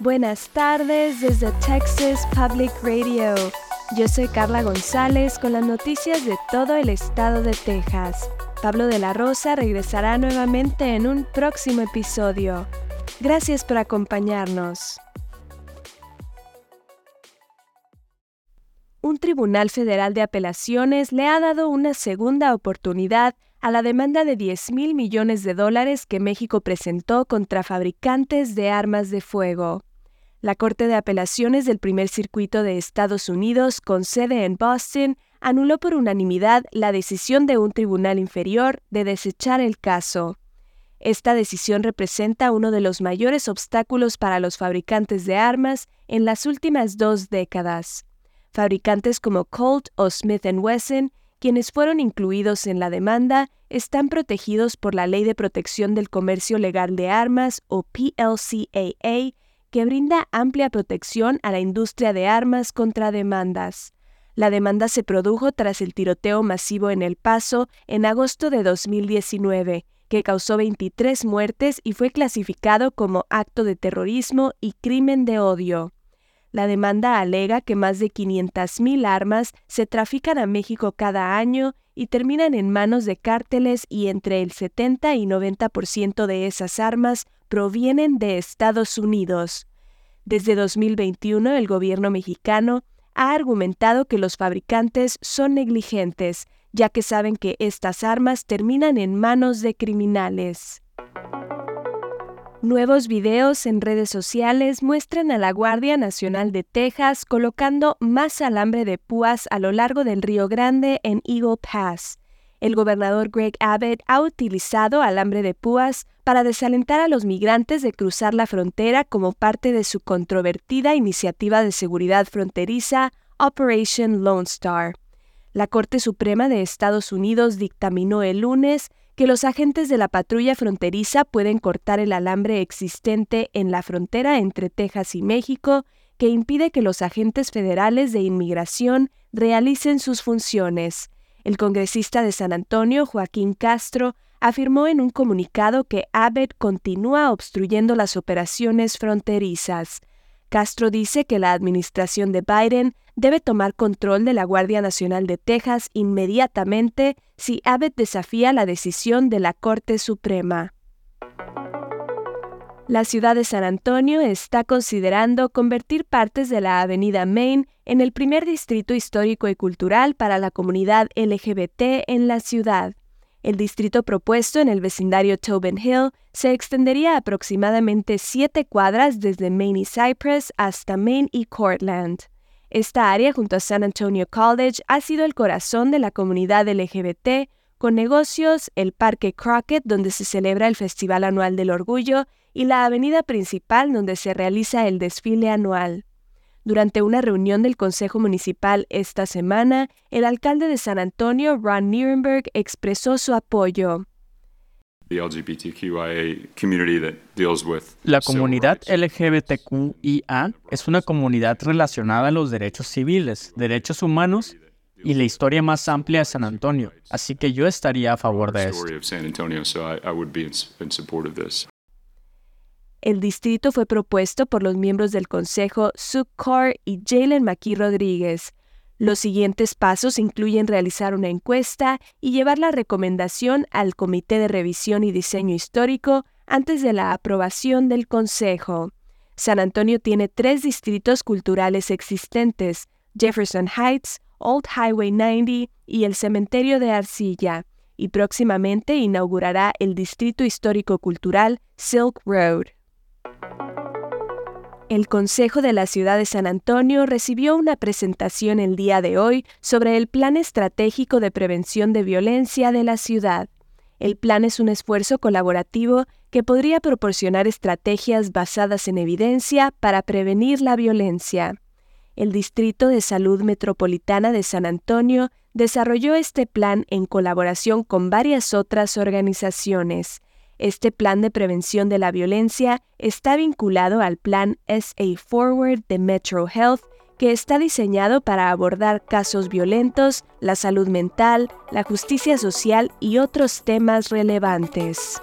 Buenas tardes desde Texas Public Radio. Yo soy Carla González con las noticias de todo el estado de Texas. Pablo de la Rosa regresará nuevamente en un próximo episodio. Gracias por acompañarnos. Un tribunal federal de apelaciones le ha dado una segunda oportunidad a la demanda de 10 mil millones de dólares que México presentó contra fabricantes de armas de fuego. La Corte de Apelaciones del Primer Circuito de Estados Unidos, con sede en Boston, anuló por unanimidad la decisión de un tribunal inferior de desechar el caso. Esta decisión representa uno de los mayores obstáculos para los fabricantes de armas en las últimas dos décadas. Fabricantes como Colt o Smith Wesson, quienes fueron incluidos en la demanda, están protegidos por la Ley de Protección del Comercio Legal de Armas o PLCAA, que brinda amplia protección a la industria de armas contra demandas. La demanda se produjo tras el tiroteo masivo en El Paso en agosto de 2019, que causó 23 muertes y fue clasificado como acto de terrorismo y crimen de odio. La demanda alega que más de 500.000 armas se trafican a México cada año y terminan en manos de cárteles y entre el 70 y 90% de esas armas provienen de Estados Unidos. Desde 2021 el gobierno mexicano ha argumentado que los fabricantes son negligentes, ya que saben que estas armas terminan en manos de criminales. Nuevos videos en redes sociales muestran a la Guardia Nacional de Texas colocando más alambre de púas a lo largo del Río Grande en Eagle Pass. El gobernador Greg Abbott ha utilizado alambre de púas para desalentar a los migrantes de cruzar la frontera como parte de su controvertida iniciativa de seguridad fronteriza Operation Lone Star. La Corte Suprema de Estados Unidos dictaminó el lunes que los agentes de la patrulla fronteriza pueden cortar el alambre existente en la frontera entre Texas y México que impide que los agentes federales de inmigración realicen sus funciones. El congresista de San Antonio, Joaquín Castro, afirmó en un comunicado que Abbott continúa obstruyendo las operaciones fronterizas. Castro dice que la administración de Biden debe tomar control de la Guardia Nacional de Texas inmediatamente si Abbott desafía la decisión de la Corte Suprema. La ciudad de San Antonio está considerando convertir partes de la Avenida Main en el primer distrito histórico y cultural para la comunidad LGBT en la ciudad. El distrito propuesto en el vecindario Tobin Hill se extendería aproximadamente siete cuadras desde Main y Cypress hasta Main y Cortland. Esta área junto a San Antonio College ha sido el corazón de la comunidad LGBT, con negocios, el Parque Crockett, donde se celebra el Festival Anual del Orgullo, y la avenida principal donde se realiza el desfile anual. Durante una reunión del Consejo Municipal esta semana, el alcalde de San Antonio, Ron Nierenberg, expresó su apoyo. La comunidad LGBTQIA es una comunidad relacionada a los derechos civiles, derechos humanos y la historia más amplia de San Antonio, así que yo estaría a favor de esto. El distrito fue propuesto por los miembros del Consejo Sue Carr y Jalen McKee Rodríguez. Los siguientes pasos incluyen realizar una encuesta y llevar la recomendación al Comité de Revisión y Diseño Histórico antes de la aprobación del Consejo. San Antonio tiene tres distritos culturales existentes, Jefferson Heights, Old Highway 90 y el Cementerio de Arcilla, y próximamente inaugurará el Distrito Histórico Cultural Silk Road. El Consejo de la Ciudad de San Antonio recibió una presentación el día de hoy sobre el Plan Estratégico de Prevención de Violencia de la ciudad. El plan es un esfuerzo colaborativo que podría proporcionar estrategias basadas en evidencia para prevenir la violencia. El Distrito de Salud Metropolitana de San Antonio desarrolló este plan en colaboración con varias otras organizaciones. Este plan de prevención de la violencia está vinculado al plan SA Forward de Metro Health, que está diseñado para abordar casos violentos, la salud mental, la justicia social y otros temas relevantes.